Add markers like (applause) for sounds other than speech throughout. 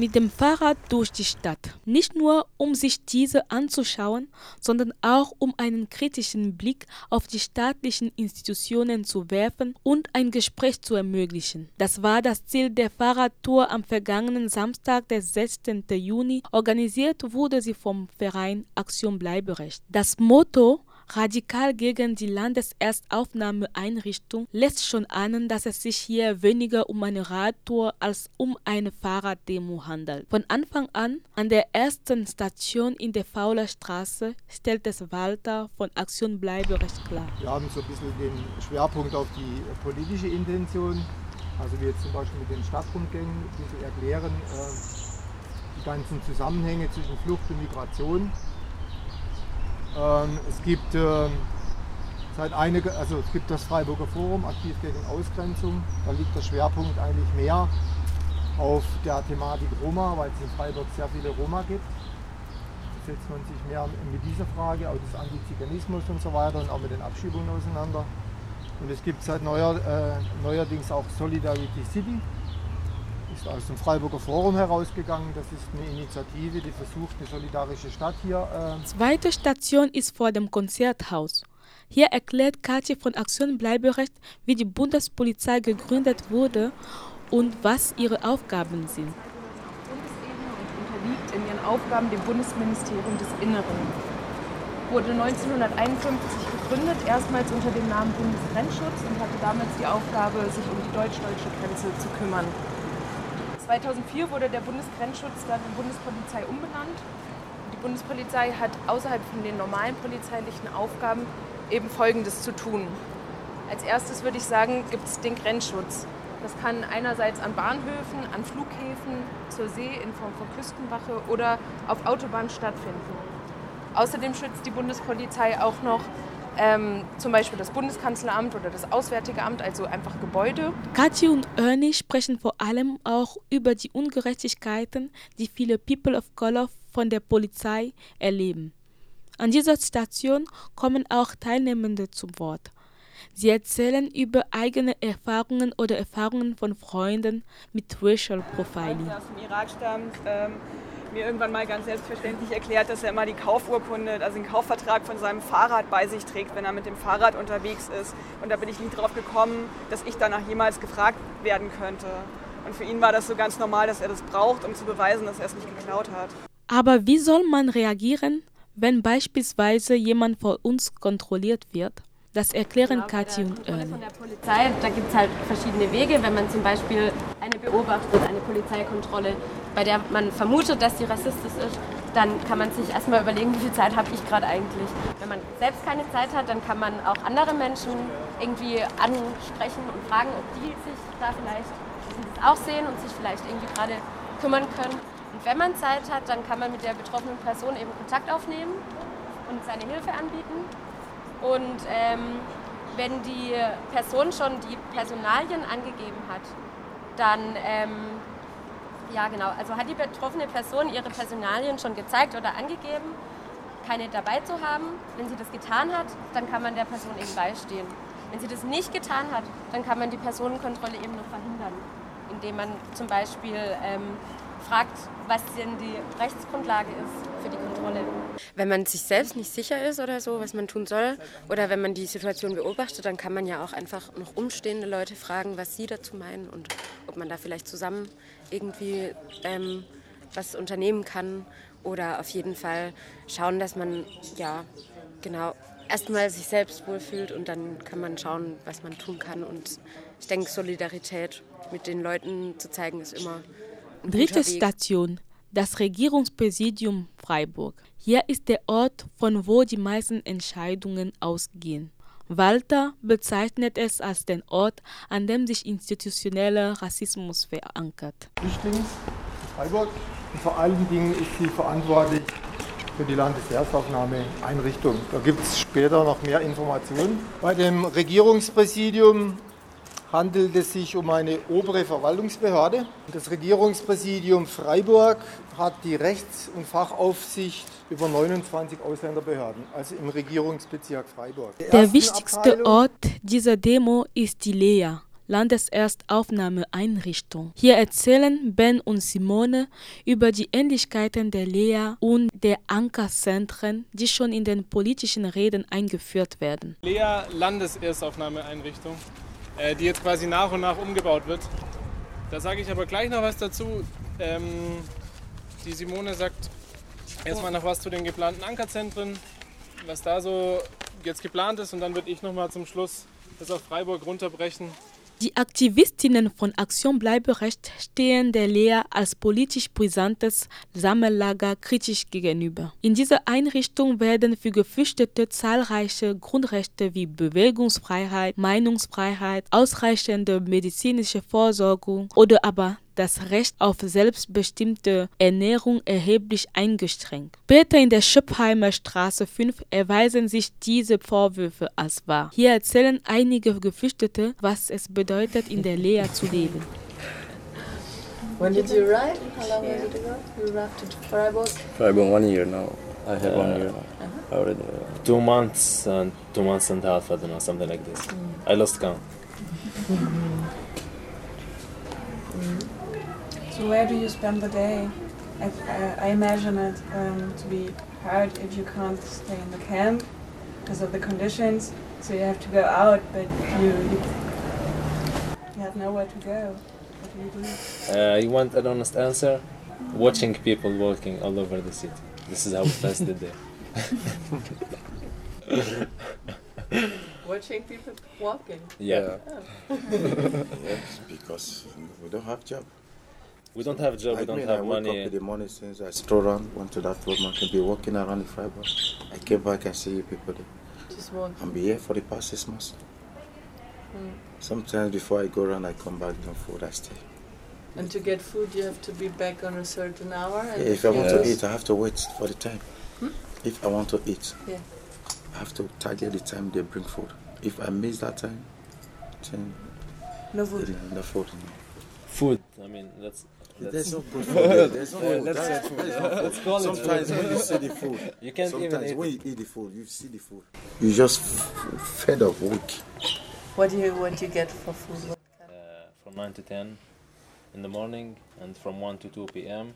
mit dem Fahrrad durch die Stadt. Nicht nur, um sich diese anzuschauen, sondern auch um einen kritischen Blick auf die staatlichen Institutionen zu werfen und ein Gespräch zu ermöglichen. Das war das Ziel der Fahrradtour am vergangenen Samstag, der 16. Juni. Organisiert wurde sie vom Verein Aktion Bleiberecht. Das Motto radikal gegen die Landeserstaufnahmeeinrichtung lässt schon ahnen, dass es sich hier weniger um eine Radtour als um eine Fahrraddemo handelt. Von Anfang an, an der ersten Station in der Fauler Straße, stellt es Walter von Aktion Bleiberecht klar. Wir haben so ein bisschen den Schwerpunkt auf die politische Intention, also wie jetzt zum Beispiel mit den Stadtrundgängen, die zu erklären, äh, die ganzen Zusammenhänge zwischen Flucht und Migration ähm, es gibt ähm, seit einige, also es gibt das Freiburger Forum aktiv gegen Ausgrenzung. Da liegt der Schwerpunkt eigentlich mehr auf der Thematik Roma, weil es in Freiburg sehr viele Roma gibt. Da setzt man sich mehr mit dieser Frage, auch des Antiziganismus und so weiter und auch mit den Abschiebungen auseinander. Und es gibt seit neuer, äh, neuerdings auch Solidarity City ist aus dem Freiburger Forum herausgegangen. Das ist eine Initiative, die versucht, eine solidarische Stadt hier. Äh Zweite Station ist vor dem Konzerthaus. Hier erklärt Katja von Aktion Bleiberecht, wie die Bundespolizei gegründet wurde und was ihre Aufgaben sind. Bundesebene und unterliegt in ihren Aufgaben dem Bundesministerium des Inneren. Wurde 1951 gegründet, erstmals unter dem Namen Bundesgrenzschutz und hatte damals die Aufgabe, sich um die deutsch-deutsche Grenze zu kümmern. 2004 wurde der Bundesgrenzschutz dann in Bundespolizei umbenannt. Die Bundespolizei hat außerhalb von den normalen polizeilichen Aufgaben eben Folgendes zu tun. Als erstes würde ich sagen, gibt es den Grenzschutz. Das kann einerseits an Bahnhöfen, an Flughäfen, zur See in Form von Küstenwache oder auf Autobahnen stattfinden. Außerdem schützt die Bundespolizei auch noch ähm, zum Beispiel das Bundeskanzleramt oder das Auswärtige Amt, also einfach Gebäude. Kathi und Ernie sprechen vor allem auch über die Ungerechtigkeiten, die viele People of Color von der Polizei erleben. An dieser Station kommen auch Teilnehmende zum Wort. Sie erzählen über eigene Erfahrungen oder Erfahrungen von Freunden mit Racial Profiling. Der aus dem Irak stammt, ähm, mir irgendwann mal ganz selbstverständlich erklärt, dass er immer die Kaufurkunde, also den Kaufvertrag von seinem Fahrrad bei sich trägt, wenn er mit dem Fahrrad unterwegs ist. Und da bin ich nie drauf gekommen, dass ich danach jemals gefragt werden könnte. Und für ihn war das so ganz normal, dass er das braucht, um zu beweisen, dass er es nicht geklaut hat. Aber wie soll man reagieren, wenn beispielsweise jemand vor uns kontrolliert wird? Das erklären genau, Kathi und Ernie. Von der Polizei, da gibt es halt verschiedene Wege. Wenn man zum Beispiel eine beobachtet, eine Polizeikontrolle, bei der man vermutet, dass sie rassistisch ist, dann kann man sich erstmal überlegen, wie viel Zeit habe ich gerade eigentlich. Wenn man selbst keine Zeit hat, dann kann man auch andere Menschen irgendwie ansprechen und fragen, ob die sich da vielleicht das auch sehen und sich vielleicht irgendwie gerade kümmern können. Und wenn man Zeit hat, dann kann man mit der betroffenen Person eben Kontakt aufnehmen und seine Hilfe anbieten. Und ähm, wenn die Person schon die Personalien angegeben hat, dann, ähm, ja genau, also hat die betroffene Person ihre Personalien schon gezeigt oder angegeben, keine dabei zu haben. Wenn sie das getan hat, dann kann man der Person eben beistehen. Wenn sie das nicht getan hat, dann kann man die Personenkontrolle eben noch verhindern, indem man zum Beispiel ähm, fragt, was denn die Rechtsgrundlage ist für die Kontrolle. Wenn man sich selbst nicht sicher ist oder so, was man tun soll, oder wenn man die Situation beobachtet, dann kann man ja auch einfach noch umstehende Leute fragen, was sie dazu meinen und ob man da vielleicht zusammen irgendwie ähm, was unternehmen kann oder auf jeden Fall schauen, dass man ja genau erstmal sich selbst wohlfühlt und dann kann man schauen, was man tun kann. Und ich denke, Solidarität mit den Leuten zu zeigen ist immer Dritte Station, das Regierungspräsidium Freiburg. Hier ist der Ort, von wo die meisten Entscheidungen ausgehen. Walter bezeichnet es als den Ort, an dem sich institutioneller Rassismus verankert. Flüchtlings Freiburg und vor allen Dingen ist sie verantwortlich für die Landeserstaufnahmeeinrichtung. Da gibt es später noch mehr Informationen. Bei dem Regierungspräsidium handelt es sich um eine obere Verwaltungsbehörde. Das Regierungspräsidium Freiburg hat die Rechts- und Fachaufsicht über 29 Ausländerbehörden, also im Regierungsbezirk Freiburg. Der, Der wichtigste Abteilung Ort dieser Demo ist die Lea, Landeserstaufnahmeeinrichtung. Hier erzählen Ben und Simone über die Ähnlichkeiten der Lea und der Ankerzentren, die schon in den politischen Reden eingeführt werden. Lea Landeserstaufnahmeeinrichtung, äh, die jetzt quasi nach und nach umgebaut wird. Da sage ich aber gleich noch was dazu. Ähm, die Simone sagt erstmal noch was zu den geplanten Ankerzentren, was da so jetzt geplant ist und dann würde ich noch mal zum Schluss das auf Freiburg runterbrechen. Die Aktivistinnen von Aktion Bleiberecht stehen der Lea als politisch brisantes Sammellager kritisch gegenüber. In dieser Einrichtung werden für Geflüchtete zahlreiche Grundrechte wie Bewegungsfreiheit, Meinungsfreiheit, ausreichende medizinische Vorsorgung oder aber das Recht auf selbstbestimmte Ernährung erheblich eingeschränkt. Später in der Schöppheimer Straße 5 erweisen sich diese Vorwürfe als wahr. Hier erzählen einige Geflüchtete, was es bedeutet, in der Lea zu leben. When did you arrive? How long yeah. was it ago? You arrived to Freiburg? Freiburg one year now. I have uh, one year now. Uh-huh. Already. Uh, two months and two months and a half. I don't know, something like this. Mm. I lost count. (laughs) So where do you spend the day? I, uh, I imagine it um, to be hard if you can't stay in the camp because of the conditions. So you have to go out, but you you, you have nowhere to go. What do you do? Uh, you want an honest answer? Watching people walking all over the city. This is how we pass the day. (laughs) (laughs) Watching people walking. Yeah. Oh. yes, (laughs) because we don't have job. We don't have job. I we don't mean, have I woke money. up in the morning since I stroll around, went to that room. I can be walking around the fiber. I came back and see you people there. Just walking. I'm be here for the past six months. Mm. Sometimes before I go around, I come back, no food, I stay. And to get food, you have to be back on a certain hour. Yeah, and if I want Yeah. to eat, I have to wait for the time. Hmm? If I want to eat, Yeah. I have to target the time they bring food. If I miss that time, then no food. then no food. Food. I mean, that's. that's (laughs) There's no good food. There's no food. let's That's- say food. there's. (laughs) Let's call it Sometimes food. when you see the (laughs) food, You can't even sometimes eat when it. you eat the food, you see the food. You just f- fed up weak. What do you what do you get for food? Uh, from 9 to 10 in the morning and from 1 to 2 p.m.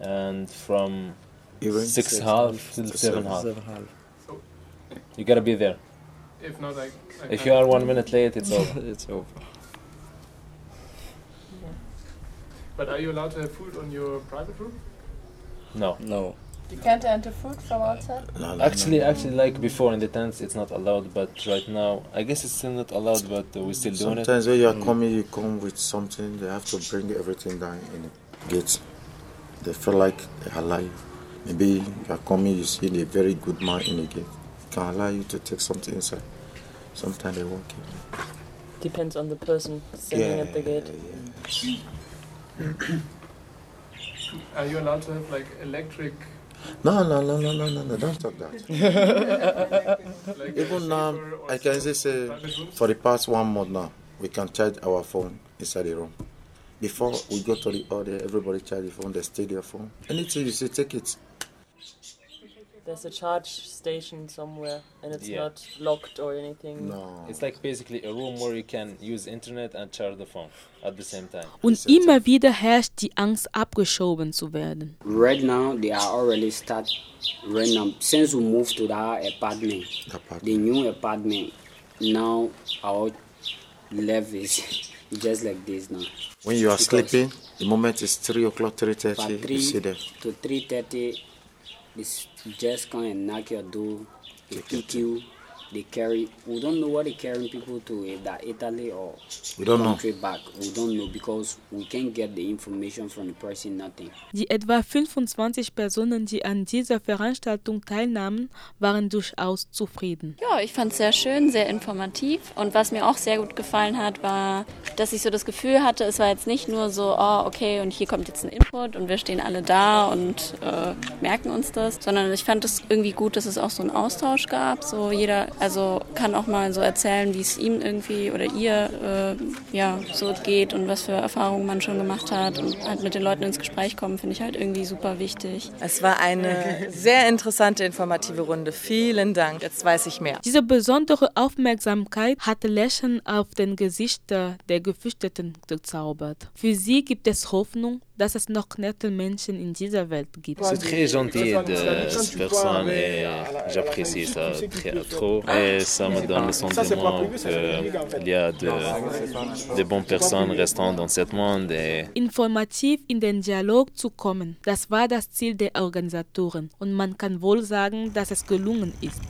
and from Even 6 half till 7 half. You gotta be there. If not, I, I If you are one minute late, it's over. (laughs) it's over. But are you allowed to have food on your private room? No. No. You can't enter food from outside. No, no, Actually, no, no. actually, like before in the tents, it's not allowed. But right now, I guess it's still not allowed. But uh, we're still doing it. Sometimes when you are coming, you come with something. They have to bring everything down in the gates. They feel like they are alive. Maybe you are coming, you see a very good man in the gate. Can allow you to take something inside. Sometimes they won't give you. Depends on the person standing at the gate. yeah. Are you allowed to have like electric? No, no, no, no, no, no, no. Don't talk that. (laughs) Like Even now, I can something just say for the past one month now, we can charge our phone inside the room. Before we go to the order, everybody charge the phone, they stay their phone. Anything you say, take it. There's a charge station somewhere, and it's Yeah. not locked or anything. No. It's like basically a room where you can use internet and charge the phone at the same time. Und immer wieder herrscht die Angst, abgeschoben zu werden. Right now, they are already start right now. Since we moved to that apartment, Apartment. the new apartment, now our level is (laughs) just like this now. When you are Because sleeping, the moment is 3 o'clock, 3.30, you see them. to three thirty, this just come and knock your door. They pick you. They carry. We don't know what they carrying people to. If that Italy or We don't know. country back, we don't know because we can't get the information from the person. Nothing. Die etwa 25 Personen, die an dieser Veranstaltung teilnahmen, waren durchaus zufrieden. Ja, ich fand es sehr schön, sehr informativ. Und was mir auch sehr gut gefallen hat, war, dass ich so das Gefühl hatte, es war jetzt nicht nur so, oh, okay, und hier kommt jetzt ein Input und wir stehen alle da und äh, merken uns das, sondern ich fand es irgendwie gut, dass es auch so einen Austausch gab. So jeder Also kann auch mal so erzählen, wie es ihm irgendwie oder ihr äh, ja so geht und was für Erfahrungen man schon gemacht hat und halt mit den Leuten ins Gespräch kommen, finde ich halt irgendwie super wichtig. Es war eine sehr interessante, informative Runde. Vielen Dank. Jetzt weiß ich mehr. Diese besondere Aufmerksamkeit hat Lächeln auf den Gesichtern der Geflüchteten gezaubert. Für sie gibt es Hoffnung, dass es noch nette Menschen in dieser Welt gibt. C'est très gentil de cette personne et j'apprécie ça très, trop. Et ça me donne le sentiment qu'il y a de, de bonnes personnes restant dans ce monde. Et Informativ in den Dialog zu kommen, das war das Ziel der Organisatoren und man kann wohl sagen, dass es gelungen ist.